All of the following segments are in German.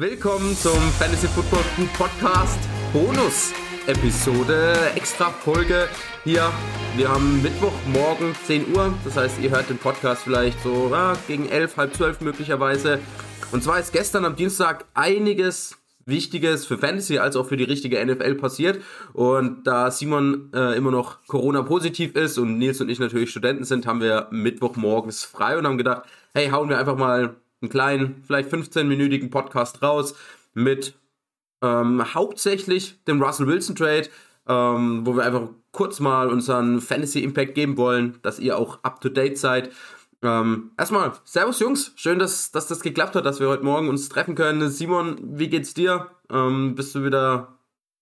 Willkommen zum Fantasy Football Podcast Bonus Episode, extra Folge hier. Wir haben Mittwochmorgen 10 Uhr, das heißt, ihr hört den Podcast vielleicht so ja, gegen 11, halb 12 möglicherweise. Und zwar ist gestern am Dienstag einiges Wichtiges für Fantasy als auch für die richtige NFL passiert. Und da Simon äh, immer noch Corona-positiv ist und Nils und ich natürlich Studenten sind, haben wir Mittwochmorgens frei und haben gedacht, hey, hauen wir einfach mal einen kleinen, vielleicht 15-minütigen Podcast raus mit ähm, hauptsächlich dem Russell Wilson Trade, ähm, wo wir einfach kurz mal unseren Fantasy Impact geben wollen, dass ihr auch up to date seid. Ähm, erstmal, Servus Jungs, schön, dass, dass das geklappt hat, dass wir heute Morgen uns treffen können. Simon, wie geht's dir? Ähm, bist du wieder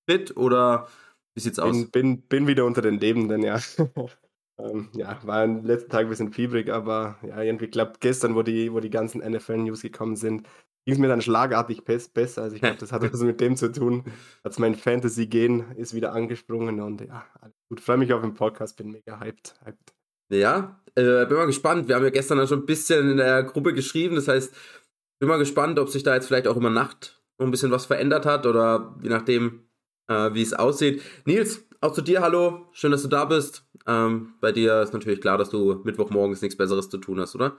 fit oder wie sieht's aus? Bin, bin, bin wieder unter den Lebenden, ja. ähm, ja, war am letzten Tag ein bisschen fiebrig, aber ja, irgendwie klappt gestern, wo die, wo die ganzen NFL-News gekommen sind, ging es mir dann schlagartig besser. Also ich glaube, das hat was mit dem zu tun. Als mein Fantasy-Gen ist wieder angesprungen und ja, alles gut. Freue mich auf den Podcast, bin mega hyped. hyped. Ja, äh, bin mal gespannt. Wir haben ja gestern schon ein bisschen in der Gruppe geschrieben. Das heißt, bin mal gespannt, ob sich da jetzt vielleicht auch über Nacht noch ein bisschen was verändert hat oder je nachdem, äh, wie es aussieht. Nils, auch zu dir, hallo. Schön, dass du da bist. Ähm, bei dir ist natürlich klar, dass du Mittwochmorgens nichts Besseres zu tun hast, oder?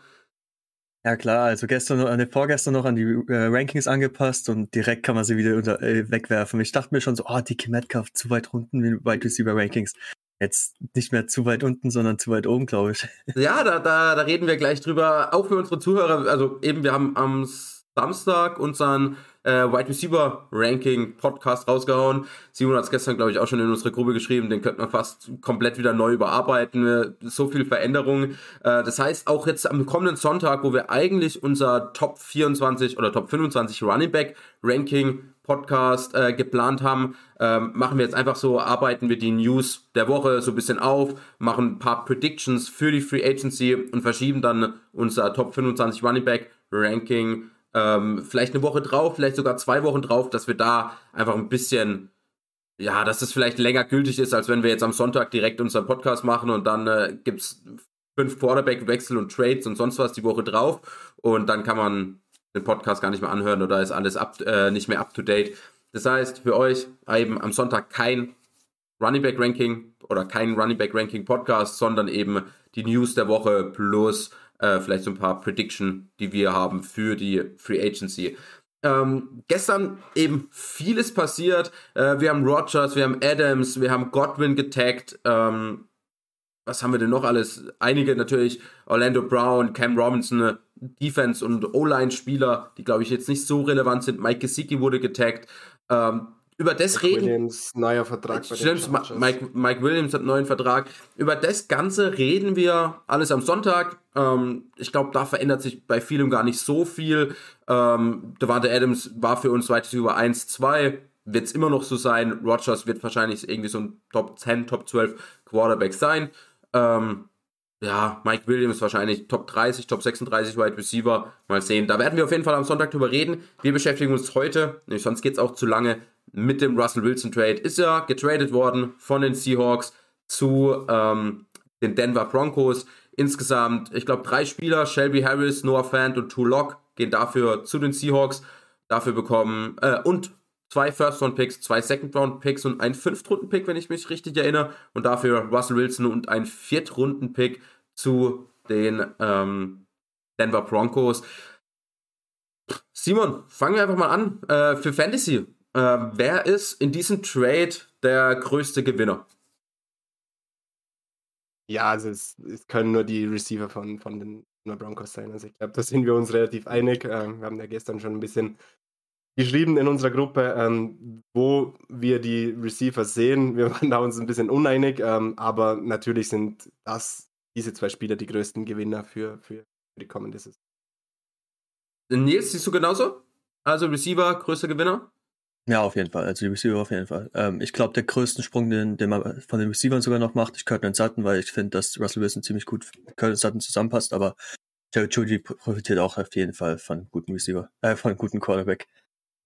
Ja klar, also gestern, noch, ne, vorgestern noch an die äh, Rankings angepasst und direkt kann man sie wieder unter, äh, wegwerfen. Ich dachte mir schon so, oh, Dickie Metcalf zu weit unten in Wide Receiver Rankings. Jetzt nicht mehr zu weit unten, sondern zu weit oben, glaube ich. Ja, da, da, da reden wir gleich drüber. Auch für unsere Zuhörer, also eben, wir haben am Samstag unseren äh, Wide Receiver Ranking Podcast rausgehauen. Simon hat es gestern, glaube ich, auch schon in unsere Gruppe geschrieben. Den könnte man fast komplett wieder neu überarbeiten. So viel Veränderung. Äh, das heißt, auch jetzt am kommenden Sonntag, wo wir eigentlich unser Top 24 oder Top 25 Running Back Ranking Podcast äh, geplant haben, ähm, machen wir jetzt einfach so, arbeiten wir die News der Woche so ein bisschen auf, machen ein paar Predictions für die Free Agency und verschieben dann unser Top 25 Running Back Ranking ähm, vielleicht eine Woche drauf, vielleicht sogar zwei Wochen drauf, dass wir da einfach ein bisschen, ja, dass es vielleicht länger gültig ist, als wenn wir jetzt am Sonntag direkt unseren Podcast machen und dann äh, es fünf Quarterback-Wechsel und Trades und sonst was die Woche drauf und dann kann man den Podcast gar nicht mehr anhören oder ist alles up, äh, nicht mehr up to date. Das heißt, für euch eben am Sonntag kein Running Back Ranking oder kein Running Back Ranking Podcast, sondern eben die News der Woche plus äh, vielleicht so ein paar Prediction, die wir haben für die Free Agency. Ähm, gestern eben vieles passiert. Äh, wir haben Rogers, wir haben Adams, wir haben Godwin getaggt. Ähm, was haben wir denn noch alles? Einige natürlich, Orlando Brown, Cam Robinson, Defense- und O-Line-Spieler, die glaube ich jetzt nicht so relevant sind. Mike Gesicki wurde getaggt. Ähm, über das Mike reden. Williams, neuer Vertrag. Stimmt, Mike, Mike Williams hat einen neuen Vertrag. Über das Ganze reden wir alles am Sonntag. Ähm, ich glaube, da verändert sich bei vielem gar nicht so viel. Ähm, Devante Adams war für uns weit über 1, 2. Wird es immer noch so sein. Rogers wird wahrscheinlich irgendwie so ein Top 10, Top 12 Quarterback sein. Ähm, ja, Mike Williams wahrscheinlich Top 30, Top 36 Wide Receiver. Mal sehen. Da werden wir auf jeden Fall am Sonntag drüber reden. Wir beschäftigen uns heute, sonst geht es auch zu lange, mit dem Russell Wilson Trade. Ist ja getradet worden von den Seahawks zu ähm, den Denver Broncos. Insgesamt, ich glaube, drei Spieler, Shelby Harris, Noah Fant und Two Lock, gehen dafür zu den Seahawks. Dafür bekommen, äh, und zwei First-Round-Picks, zwei Second-Round-Picks und ein Fünft-Runden-Pick, wenn ich mich richtig erinnere. Und dafür Russell Wilson und ein Viert-Runden-Pick zu den ähm, Denver Broncos. Simon, fangen wir einfach mal an. Äh, für Fantasy, äh, wer ist in diesem Trade der größte Gewinner? Ja, also es, es können nur die Receiver von, von den Broncos sein. Also ich glaube, da sind wir uns relativ einig. Ähm, wir haben ja gestern schon ein bisschen geschrieben in unserer Gruppe, ähm, wo wir die Receiver sehen. Wir waren da uns ein bisschen uneinig, ähm, aber natürlich sind das diese zwei Spieler die größten Gewinner für, für, für die kommende Saison. Nils, siehst du genauso? Also Receiver, größter Gewinner? Ja, auf jeden Fall. Also die Receiver auf jeden Fall. Ähm, ich glaube, der größten Sprung, den, den man von den Receivern sogar noch macht, ist Curtin Sutton, weil ich finde, dass Russell Wilson ziemlich gut mit Curtin Sutton zusammenpasst, aber Jerry Judy profitiert auch auf jeden Fall von guten Receiver, äh, von guten Quarterback.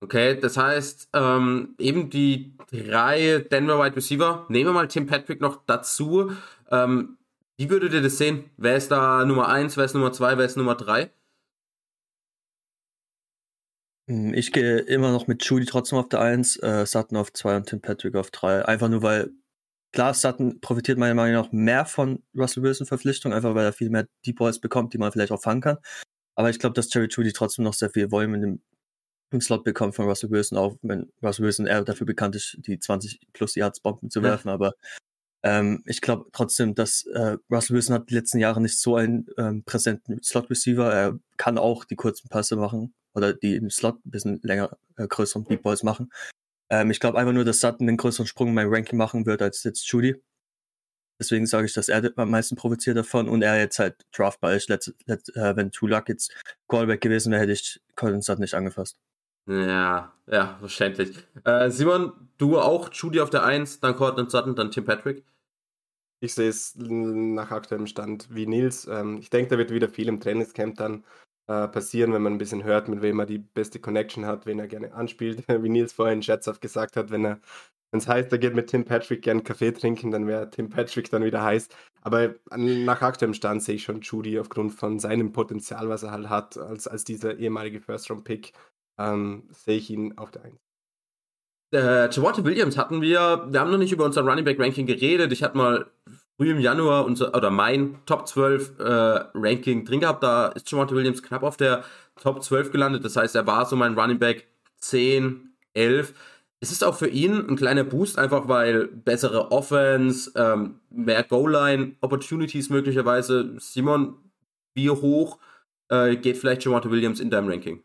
Okay, das heißt, ähm, eben die drei Denver Wide Receiver, nehmen wir mal Tim Patrick noch dazu. Ähm, wie würdet ihr das sehen? Wer ist da Nummer eins, wer ist Nummer zwei, wer ist Nummer drei? Hm, ich gehe immer noch mit Judy trotzdem auf der 1, äh, Sutton auf 2 und Tim Patrick auf 3. Einfach nur, weil klar, Sutton profitiert meiner Meinung nach mehr von Russell Wilson Verpflichtung, einfach weil er viel mehr Deep Balls bekommt, die man vielleicht auch fangen kann. Aber ich glaube, dass Jerry Judy trotzdem noch sehr viel Volume in dem, im Slot bekommt von Russell Wilson, auch wenn Russell Wilson eher dafür bekannt ist, die 20 plus Yards Bomben zu werfen. Ja. Aber ähm, ich glaube trotzdem, dass äh, Russell Wilson hat die letzten Jahre nicht so einen ähm, präsenten Slot Receiver. Er kann auch die kurzen Pässe machen oder die im Slot ein bisschen länger, äh, größeren Deep Balls machen. Ähm, ich glaube einfach nur, dass Sutton den größeren Sprung in mein Ranking machen wird als jetzt Judy. Deswegen sage ich, dass er am meisten profitiert davon und er jetzt halt draftbar ist. Let's, let, äh, wenn Tulak jetzt Callback gewesen wäre, hätte ich Colin Sutton nicht angefasst. Ja, ja, verständlich. Äh, Simon, du auch Judy auf der 1, dann Cortland Sutton, dann Tim Patrick? Ich sehe es nach aktuellem Stand wie Nils. Ähm, ich denke, da wird wieder viel im Trainingscamp dann äh, passieren, wenn man ein bisschen hört, mit wem er die beste Connection hat, wen er gerne anspielt. Wie Nils vorhin scherzhaft gesagt hat, wenn er es heißt, er geht mit Tim Patrick gern Kaffee trinken, dann wäre Tim Patrick dann wieder heiß. Aber nach aktuellem Stand sehe ich schon Judy aufgrund von seinem Potenzial, was er halt hat, als, als dieser ehemalige First-Round-Pick, ähm, sehe ich ihn auf der 1. Äh, Javante Williams hatten wir, wir haben noch nicht über unser Running Back Ranking geredet. Ich hatte mal früh im Januar unser, oder mein Top 12 äh, Ranking drin gehabt. Da ist Javante Williams knapp auf der Top 12 gelandet. Das heißt, er war so mein Running Back 10, 11. Es ist auch für ihn ein kleiner Boost, einfach weil bessere Offense, ähm, mehr Goal-Line-Opportunities möglicherweise. Simon, wie hoch äh, geht vielleicht Javante Williams in deinem Ranking?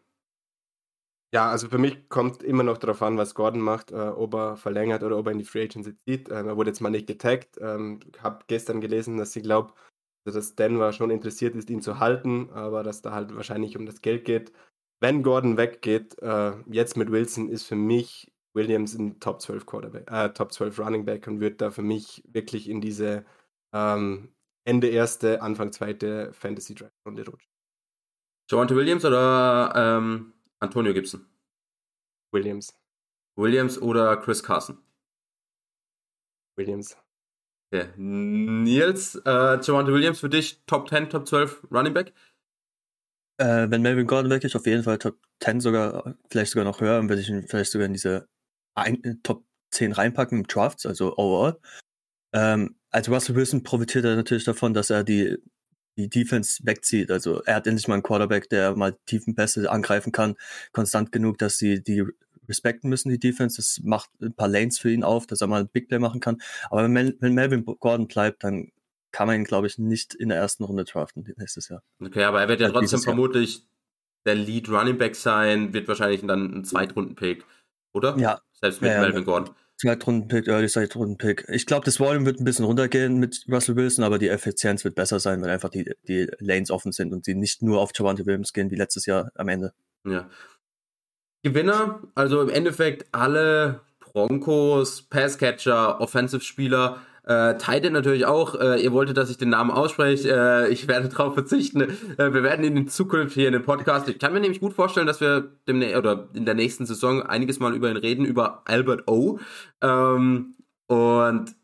Ja, also für mich kommt immer noch darauf an, was Gordon macht, äh, ob er verlängert oder ob er in die Free Agency zieht. Ähm, er wurde jetzt mal nicht getaggt. Ähm, habe gestern gelesen, dass sie glaubt, dass Denver schon interessiert ist, ihn zu halten, aber dass da halt wahrscheinlich um das Geld geht. Wenn Gordon weggeht, äh, jetzt mit Wilson ist für mich Williams ein Top 12 Quarterback, äh, Top 12 Running Back und wird da für mich wirklich in diese ähm, Ende erste, Anfang zweite Fantasy Draft Runde rutschen. Javante Williams oder ähm, Antonio Gibson? Williams. Williams oder Chris Carson? Williams. Okay. Nils, äh, Javante Williams für dich Top 10, Top 12 Running Back? Äh, wenn Melvin Gordon weg ist, auf jeden Fall Top 10 sogar, vielleicht sogar noch höher, und würde ich ihn vielleicht sogar in diese ein, äh, Top 10 reinpacken im Drafts, also overall. Ähm, also Russell Wilson profitiert er natürlich davon, dass er die, die Defense wegzieht. Also er hat endlich mal einen Quarterback, der mal tiefen Pässe angreifen kann, konstant genug, dass sie die respekten müssen, die Defense. Das macht ein paar Lanes für ihn auf, dass er mal ein Big Play machen kann. Aber wenn, wenn Melvin Gordon bleibt, dann kann man ihn, glaube ich, nicht in der ersten Runde draften nächstes Jahr. Okay, aber er wird ja trotzdem vermutlich der Lead Running Back sein, wird wahrscheinlich dann ein Zweitrunden-Pick oder? Ja. Selbst mit ja, Melvin Gordon. Zweitrunden-Pick, Early Zweitrunden-Pick. Ich glaube, das Volume wird ein bisschen runtergehen mit Russell Wilson, aber die Effizienz wird besser sein, wenn einfach die, die Lanes offen sind und sie nicht nur auf Javante Williams gehen wie letztes Jahr am Ende. Ja. Gewinner, also im Endeffekt alle Broncos, Passcatcher, Offensive-Spieler äh, Titan natürlich auch. Äh, ihr wolltet, dass ich den Namen ausspreche. Äh, ich werde darauf verzichten. Äh, wir werden ihn in Zukunft hier in dem Podcast. Ich kann mir nämlich gut vorstellen, dass wir dem, oder in der nächsten Saison einiges mal über ihn reden, über Albert O. Ähm, und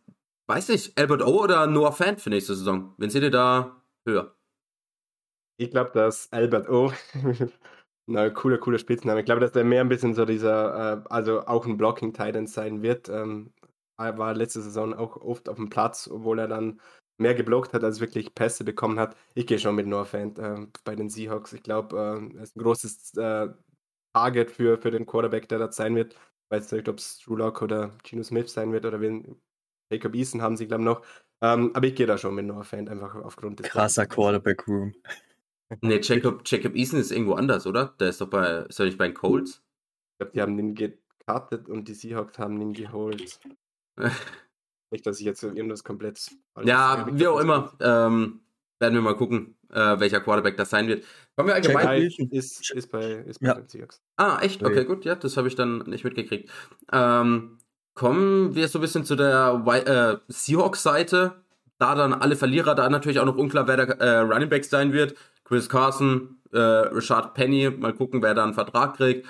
weiß nicht, Albert O oder Noah Fan für nächste Saison? Wen seht ihr da höher? Ich glaube, dass Albert O. Na, cooler, cooler Spitzname. Ich glaube, dass der mehr ein bisschen so dieser, äh, also auch ein Blocking-Titan sein wird. Ähm, er war letzte Saison auch oft auf dem Platz, obwohl er dann mehr geblockt hat, als wirklich Pässe bekommen hat. Ich gehe schon mit Noah Fant äh, bei den Seahawks. Ich glaube, äh, er ist ein großes äh, Target für, für den Quarterback, der dort sein wird. Ich weiß nicht, ob es Drew Lock oder Gino Smith sein wird oder wen. Jacob Eason haben sie, glaube ich, noch. Ähm, aber ich gehe da schon mit Noah Fant, einfach aufgrund des. Krasser Quarterback-Room. nee, Jacob, Jacob Eason ist irgendwo anders, oder? Der ist doch bei, ist er nicht bei den Colts? Ich glaube, die haben den gekartet und die Seahawks haben ihn geholt. Nicht, dass ich jetzt irgendwas komplett. Ja, wie auch immer. Ähm, werden wir mal gucken, äh, welcher Quarterback das sein wird. Kommen wir allgemein. Ist, ist bei, ist bei ja. den Seahawks. Ah, echt? Okay, gut. Ja, das habe ich dann nicht mitgekriegt. Ähm, kommen wir so ein bisschen zu der äh, Seahawks-Seite. Da dann alle Verlierer, da natürlich auch noch unklar, wer der äh, Running Back sein wird. Chris Carson, äh, Richard Penny, mal gucken, wer da einen Vertrag kriegt.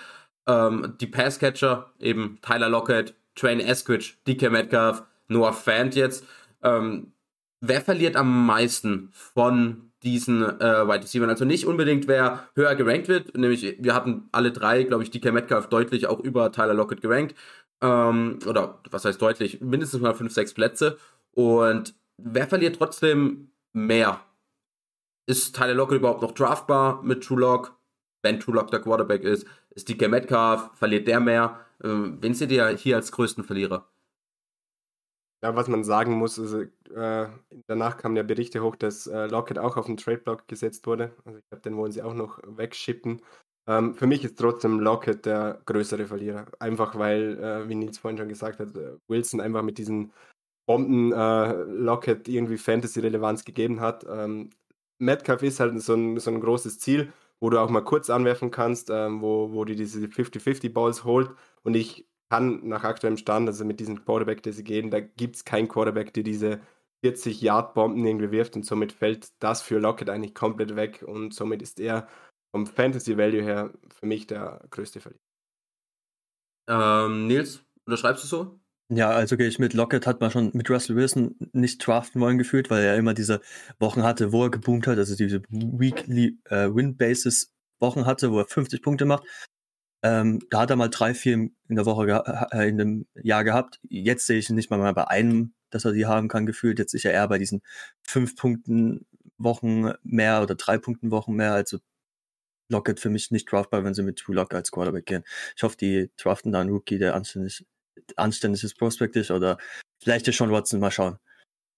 Ähm, die Passcatcher, eben Tyler Lockett, Train Eskridge, DK Metcalf, Noah Fant jetzt. Ähm, wer verliert am meisten von diesen äh, Wide Receiver. Also nicht unbedingt, wer höher gerankt wird, nämlich wir hatten alle drei, glaube ich, DK Metcalf deutlich auch über Tyler Lockett gerankt. Ähm, oder was heißt deutlich? Mindestens mal fünf, sechs Plätze. Und wer verliert trotzdem mehr? Ist Tyler Lockett überhaupt noch draftbar mit True Lock? Wenn True Lock der Quarterback ist, ist DK Metcalf, verliert der mehr? Ähm, wen seht ihr hier als größten Verlierer? Ja, was man sagen muss, also, äh, danach kamen ja Berichte hoch, dass äh, Lockett auch auf den Trade-Block gesetzt wurde. Also ich glaube, den wollen sie auch noch wegschippen. Ähm, für mich ist trotzdem Lockett der größere Verlierer. Einfach weil, äh, wie Nils vorhin schon gesagt hat, äh, Wilson einfach mit diesen Bomben äh, Lockett irgendwie Fantasy-Relevanz gegeben hat. Ähm, Metcalf ist halt so ein, so ein großes Ziel, wo du auch mal kurz anwerfen kannst, ähm, wo, wo die diese 50-50-Balls holt. Und ich kann nach aktuellem Stand, also mit diesem Quarterback, der sie gehen, da gibt es keinen Quarterback, der diese 40 Yard Bomben irgendwie wirft und somit fällt das für Lockett eigentlich komplett weg und somit ist er vom Fantasy Value her für mich der größte Verlierer. Ähm, Nils, unterschreibst du so? Ja, also gehe ich mit. Lockett hat man schon mit Russell Wilson nicht draften wollen gefühlt, weil er immer diese Wochen hatte, wo er geboomt hat, also diese Weekly äh, Win Basis Wochen hatte, wo er 50 Punkte macht. Ähm, da hat er mal drei, vier in der Woche, äh, in dem Jahr gehabt. Jetzt sehe ich ihn nicht mal, mal bei einem, dass er die haben kann, gefühlt. Jetzt ist er eher bei diesen fünf Punkten Wochen mehr oder drei Punkten Wochen mehr. Also Lockett für mich nicht draftbar, wenn sie mit True Lock als Quarterback gehen. Ich hoffe, die draften da einen Rookie, der anständig, anständiges Prospect ist oder vielleicht der Sean Watson, mal schauen.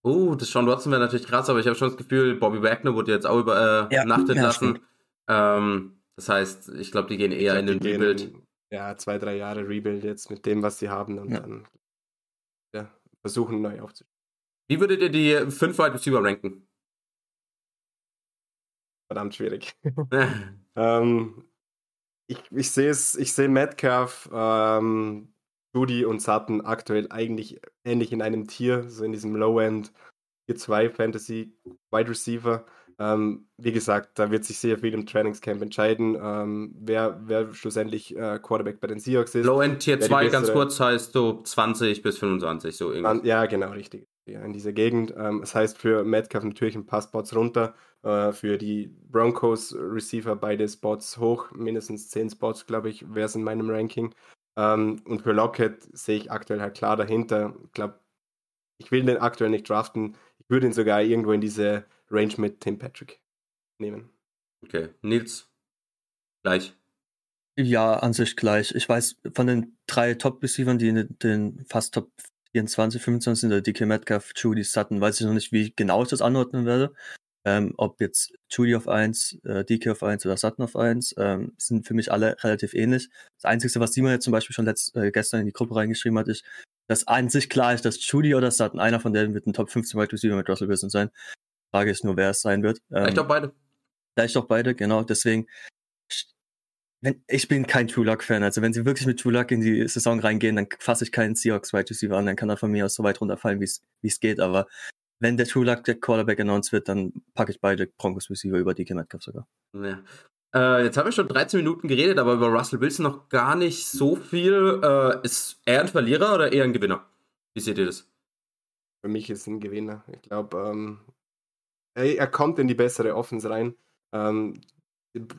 Oh, das Sean Watson wäre natürlich krass, aber ich habe schon das Gefühl, Bobby Wagner wurde jetzt auch über äh, ja, nachtet ja, lassen. Ähm, das heißt, ich glaube, die gehen eher glaub, in den Rebuild. In, ja, zwei, drei Jahre Rebuild jetzt mit dem, was sie haben und ja. dann ja, versuchen neu aufzustellen. Wie würdet ihr die fünf Wide Receiver ranken? Verdammt schwierig. ähm, ich ich sehe es, ich sehe Metcalf, ähm, Judy und Sutton aktuell eigentlich ähnlich in einem Tier, so in diesem Low-End Tier 2 Fantasy Wide Receiver. Ähm, wie gesagt, da wird sich sehr viel im Trainingscamp entscheiden, ähm, wer, wer schlussendlich äh, Quarterback bei den Seahawks ist. Low End Tier 2 ganz kurz heißt so 20 bis 25, so irgendwie. Ja, genau, richtig. Ja, in dieser Gegend. Ähm, das heißt für Metcalf natürlich ein paar Spots runter, äh, für die Broncos Receiver beide Spots hoch, mindestens 10 Spots, glaube ich, wäre es in meinem Ranking. Ähm, und für Lockett sehe ich aktuell halt klar dahinter. Ich glaube, ich will den aktuell nicht draften. Ich würde ihn sogar irgendwo in diese Range mit Tim Patrick nehmen. Okay, Nils, gleich. Ja, an sich gleich. Ich weiß, von den drei Top-Receivern, die in den fast Top 24, 25 sind, der DK Metcalf, Judy, Sutton, weiß ich noch nicht, wie genau ich das anordnen werde. Ähm, ob jetzt Judy auf 1, äh, DK auf 1 oder Sutton auf 1, ähm, sind für mich alle relativ ähnlich. Das Einzige, was Simon jetzt zum Beispiel schon letzt, äh, gestern in die Gruppe reingeschrieben hat, ist, dass an sich klar ist, dass Judy oder Sutton, einer von denen wird ein Top 15 Wide Receiver mit Russell Wilson sein. Frage ist nur, wer es sein wird. Vielleicht ähm, auch beide. Vielleicht auch beide, genau. Deswegen, wenn, ich bin kein True Luck-Fan. Also wenn sie wirklich mit True Luck in die Saison reingehen, dann fasse ich keinen Seahawks Wide Receiver an. Dann kann er von mir aus so weit runterfallen, wie es geht. Aber wenn der True Luck der Quarterback announced wird, dann packe ich beide Broncos Receiver über DK Metcalf sogar. Ja. Äh, jetzt haben wir schon 13 Minuten geredet, aber über Russell Wilson noch gar nicht so viel. Äh, ist er ein Verlierer oder eher ein Gewinner? Wie seht ihr das? Für mich ist ein Gewinner. Ich glaube, ähm, er, er kommt in die bessere Offense rein. Ähm,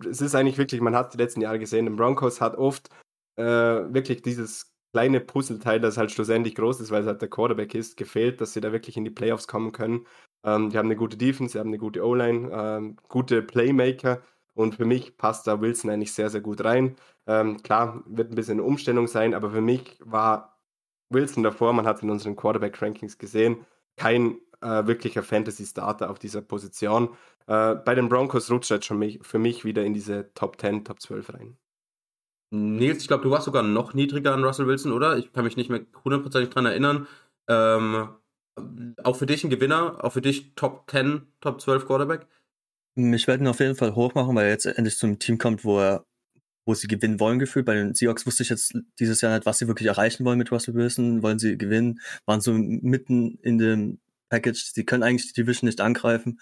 es ist eigentlich wirklich, man hat die letzten Jahre gesehen, den Broncos hat oft äh, wirklich dieses kleine Puzzleteil, das halt schlussendlich groß ist, weil es halt der Quarterback ist, gefehlt, dass sie da wirklich in die Playoffs kommen können. Ähm, die haben eine gute Defense, sie haben eine gute O-Line, ähm, gute Playmaker und für mich passt da Wilson eigentlich sehr, sehr gut rein. Ähm, klar, wird ein bisschen eine Umstellung sein, aber für mich war Wilson davor, man hat in unseren Quarterback-Rankings gesehen, kein äh, wirklicher Fantasy-Starter auf dieser Position. Äh, bei den Broncos rutscht er jetzt schon mich, für mich wieder in diese Top 10, Top 12 rein. Nils, ich glaube, du warst sogar noch niedriger an Russell Wilson, oder? Ich kann mich nicht mehr hundertprozentig dran erinnern. Ähm, auch für dich ein Gewinner, auch für dich Top 10, Top 12 Quarterback? Ich werde ihn auf jeden Fall hoch machen, weil er jetzt endlich zum Team kommt, wo er, wo sie gewinnen wollen gefühlt. Bei den Seahawks wusste ich jetzt dieses Jahr nicht, was sie wirklich erreichen wollen mit Russell Wilson. Wollen sie gewinnen? Waren so mitten in dem Package. Sie können eigentlich die Division nicht angreifen.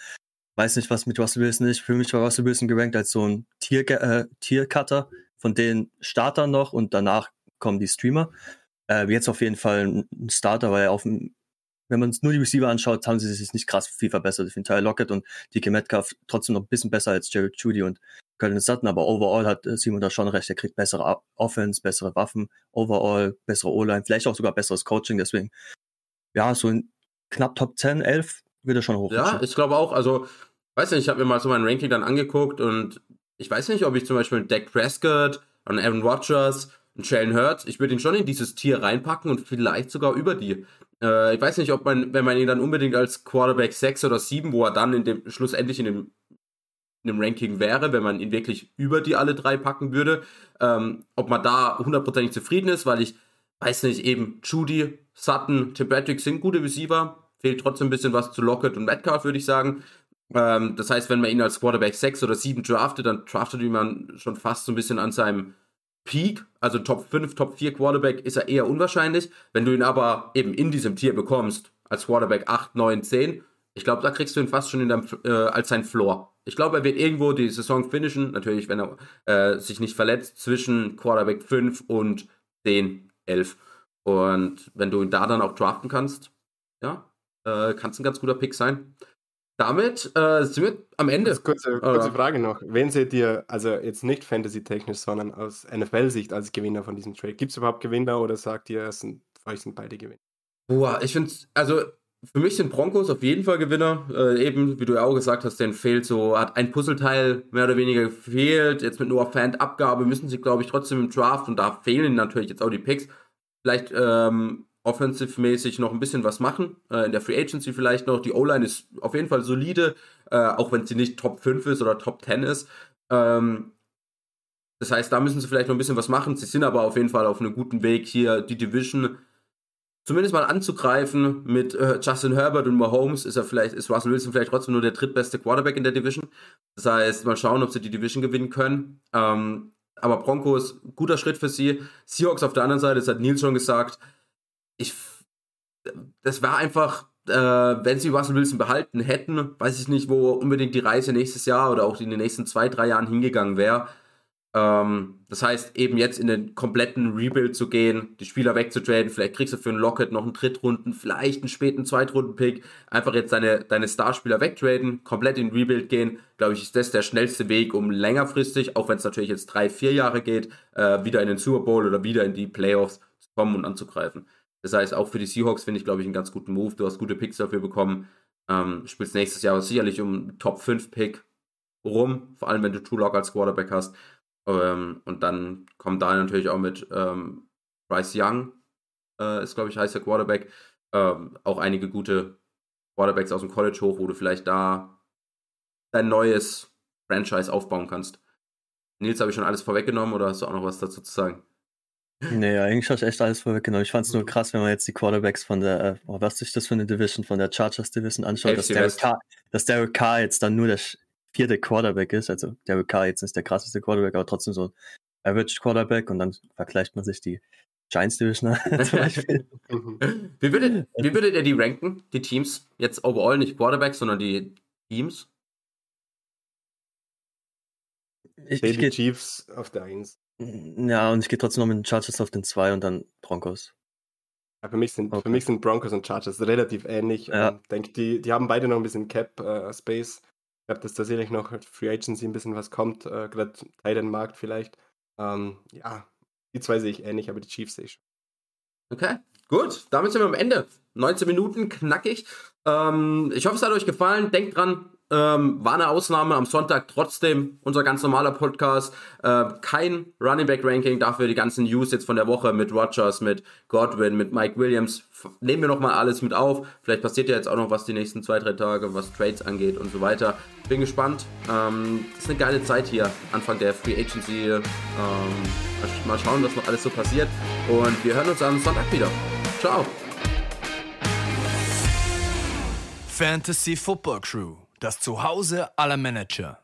Weiß nicht, was mit Russell Wilson ist. Für mich war Russell Wilson gerankt als so ein Tier, äh, Tiercutter von den Startern noch und danach kommen die Streamer. Äh, jetzt auf jeden Fall ein Starter, weil auf dem wenn man nur die Receiver anschaut, haben sie sich nicht krass viel verbessert. Ich finde Tyler Lockett und DK Metcalf trotzdem noch ein bisschen besser als Jared Judy und Colin Sutton, aber overall hat äh, Simon da schon recht. Er kriegt bessere Offense, bessere Waffen, overall bessere O-Line, vielleicht auch sogar besseres Coaching. Deswegen, ja, so ein knapp Top 10, 11 wird er schon hoch. Ja, ich glaube auch. Also, weiß nicht, ich habe mir mal so mein Ranking dann angeguckt und ich weiß nicht, ob ich zum Beispiel Dak Prescott und Aaron Rodgers und Jalen Hurts, ich würde ihn schon in dieses Tier reinpacken und vielleicht sogar über die. Äh, ich weiß nicht, ob man, wenn man ihn dann unbedingt als Quarterback 6 oder 7, wo er dann in dem, schlussendlich in dem, in dem Ranking wäre, wenn man ihn wirklich über die alle drei packen würde, ähm, ob man da hundertprozentig zufrieden ist, weil ich weiß nicht, eben Judy, Sutton, Tim Patrick sind gute Receiver, fehlt trotzdem ein bisschen was zu Lockett und Metcalf, würde ich sagen. Ähm, das heißt, wenn man ihn als Quarterback 6 oder 7 draftet, dann draftet man schon fast so ein bisschen an seinem Peak, also Top 5, Top 4 Quarterback, ist er eher unwahrscheinlich. Wenn du ihn aber eben in diesem Tier bekommst, als Quarterback 8, 9, 10, ich glaube, da kriegst du ihn fast schon in deinem, äh, als sein Floor. Ich glaube, er wird irgendwo die Saison finishen, natürlich, wenn er äh, sich nicht verletzt, zwischen Quarterback 5 und 10, 11. Und wenn du ihn da dann auch draften kannst, ja, äh, kann es ein ganz guter Pick sein. Damit äh, sind wir am Ende. Kurze, kurze Frage noch. Wen seht ihr, also jetzt nicht fantasy-technisch, sondern aus NFL-Sicht als Gewinner von diesem Trade? Gibt es überhaupt Gewinner oder sagt ihr, es sind, für euch sind beide Gewinner? Boah, ich finde, also für mich sind Broncos auf jeden Fall Gewinner. Äh, eben, wie du ja auch gesagt hast, denen fehlt so, hat ein Puzzleteil mehr oder weniger gefehlt. Jetzt mit Noah Fan Abgabe müssen sie, glaube ich, trotzdem im Draft und da fehlen natürlich jetzt auch die Picks. Vielleicht ähm, offensive-mäßig noch ein bisschen was machen. Äh, in der Free Agency vielleicht noch. Die O-Line ist auf jeden Fall solide, äh, auch wenn sie nicht Top 5 ist oder Top 10 ist. Ähm, das heißt, da müssen sie vielleicht noch ein bisschen was machen. Sie sind aber auf jeden Fall auf einem guten Weg, hier die Division zumindest mal anzugreifen. Mit äh, Justin Herbert und Mahomes ist er vielleicht, ist Russell Wilson vielleicht trotzdem nur der drittbeste Quarterback in der Division. Das heißt, mal schauen, ob sie die Division gewinnen können. Ähm, aber Broncos, guter Schritt für sie. Seahawks auf der anderen Seite, das hat Nils schon gesagt, ich, das war einfach, äh, wenn sie Russell Wilson behalten hätten, weiß ich nicht, wo unbedingt die Reise nächstes Jahr oder auch in den nächsten zwei, drei Jahren hingegangen wäre. Ähm, das heißt, eben jetzt in den kompletten Rebuild zu gehen, die Spieler wegzutraden, vielleicht kriegst du für einen Lockett noch einen Drittrunden, vielleicht einen späten Zweitrunden-Pick, einfach jetzt deine, deine Starspieler wegtraden, komplett in Rebuild gehen, glaube ich, ist das der schnellste Weg, um längerfristig, auch wenn es natürlich jetzt drei, vier Jahre geht, äh, wieder in den Super Bowl oder wieder in die Playoffs zu kommen und anzugreifen. Das heißt, auch für die Seahawks finde ich, glaube ich, einen ganz guten Move. Du hast gute Picks dafür bekommen. Ähm, spielst nächstes Jahr sicherlich um Top 5 Pick rum, vor allem wenn du True Lock als Quarterback hast. Ähm, und dann kommt da natürlich auch mit ähm, Bryce Young, äh, ist, glaube ich, heißer Quarterback. Ähm, auch einige gute Quarterbacks aus dem College hoch, wo du vielleicht da dein neues Franchise aufbauen kannst. Nils, habe ich schon alles vorweggenommen oder hast du auch noch was dazu zu sagen? Nee, eigentlich hast du echt alles vorweggenommen. Ich fand es nur krass, wenn man jetzt die Quarterbacks von der, äh, oh, was ist das für eine Division, von der Chargers Division anschaut, dass Derek, Carr, dass Derek Carr jetzt dann nur der vierte Quarterback ist. Also Derek Carr jetzt nicht der krasseste Quarterback, aber trotzdem so ein Average Quarterback und dann vergleicht man sich die Giants Division zum Beispiel. wie, würdet, wie würdet ihr die ranken, die Teams? Jetzt overall nicht Quarterbacks, sondern die Teams? Ich, ich die Chiefs auf der 1. Ja, und ich gehe trotzdem noch mit den Chargers auf den 2 und dann Broncos. Ja, für, mich sind, okay. für mich sind Broncos und Chargers relativ ähnlich. Ja. Ich denke, die, die haben beide noch ein bisschen Cap-Space. Äh, ich glaube, dass tatsächlich noch Free Agency ein bisschen was kommt, äh, gerade Titan Markt vielleicht. Ähm, ja, die zwei sehe ich ähnlich, aber die Chiefs sehe ich schon. Okay, gut. Damit sind wir am Ende. 19 Minuten, knackig. Ähm, ich hoffe, es hat euch gefallen. Denkt dran, ähm, war eine Ausnahme am Sonntag trotzdem unser ganz normaler Podcast. Äh, kein Running Back Ranking, dafür die ganzen News jetzt von der Woche mit Rogers, mit Godwin, mit Mike Williams. Nehmen wir nochmal alles mit auf. Vielleicht passiert ja jetzt auch noch was die nächsten zwei, drei Tage, was Trades angeht und so weiter. Bin gespannt. Ähm, ist eine geile Zeit hier, Anfang der Free Agency. Ähm, mal schauen, was noch alles so passiert. Und wir hören uns am Sonntag wieder. Ciao. Fantasy Football Crew das Zuhause aller Manager.